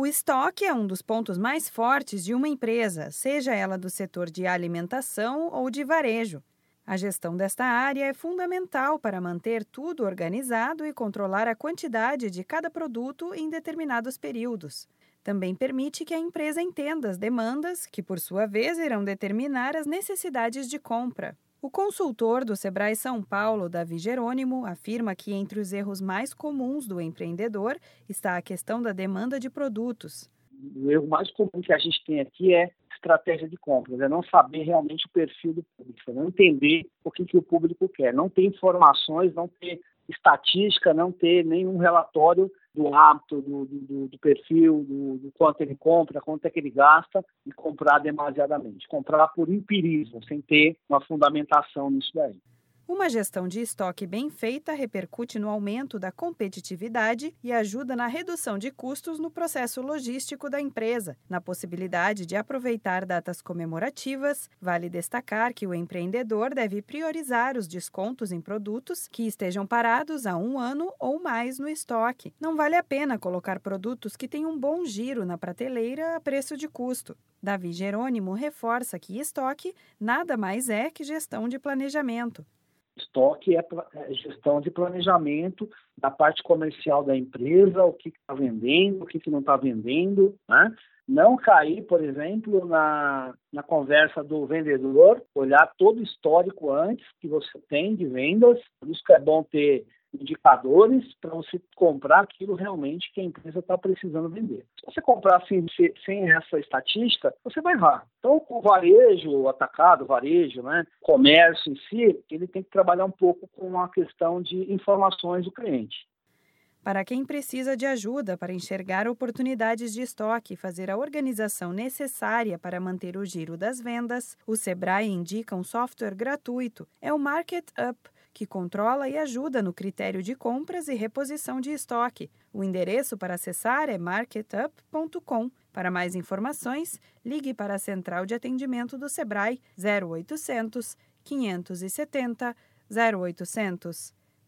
O estoque é um dos pontos mais fortes de uma empresa, seja ela do setor de alimentação ou de varejo. A gestão desta área é fundamental para manter tudo organizado e controlar a quantidade de cada produto em determinados períodos. Também permite que a empresa entenda as demandas, que por sua vez irão determinar as necessidades de compra. O consultor do Sebrae São Paulo, Davi Jerônimo, afirma que entre os erros mais comuns do empreendedor está a questão da demanda de produtos. O erro mais comum que a gente tem aqui é estratégia de compras, é não saber realmente o perfil do público, é não entender o que, que o público quer, não ter informações, não ter estatística, não ter nenhum relatório do hábito, do, do, do perfil, do, do, quanto ele compra, quanto é que ele gasta e comprar demasiadamente. Comprar por empirismo, sem ter uma fundamentação nisso daí. Uma gestão de estoque bem feita repercute no aumento da competitividade e ajuda na redução de custos no processo logístico da empresa, na possibilidade de aproveitar datas comemorativas. Vale destacar que o empreendedor deve priorizar os descontos em produtos que estejam parados há um ano ou mais no estoque. Não vale a pena colocar produtos que têm um bom giro na prateleira a preço de custo. Davi Jerônimo reforça que estoque nada mais é que gestão de planejamento. Estoque é, é gestão de planejamento da parte comercial da empresa, o que está vendendo, o que, que não está vendendo, né? Não cair, por exemplo, na, na conversa do vendedor, olhar todo o histórico antes que você tem de vendas, por isso que é bom ter indicadores para você comprar aquilo realmente que a empresa está precisando vender. Se você comprar assim, sem essa estatística, você vai errar. Então, o varejo, o atacado, o varejo, né, comércio em si, ele tem que trabalhar um pouco com a questão de informações do cliente. Para quem precisa de ajuda para enxergar oportunidades de estoque e fazer a organização necessária para manter o giro das vendas, o Sebrae indica um software gratuito. É o Market Up que controla e ajuda no critério de compras e reposição de estoque. O endereço para acessar é marketup.com. Para mais informações, ligue para a Central de Atendimento do Sebrae 0800 570 0800.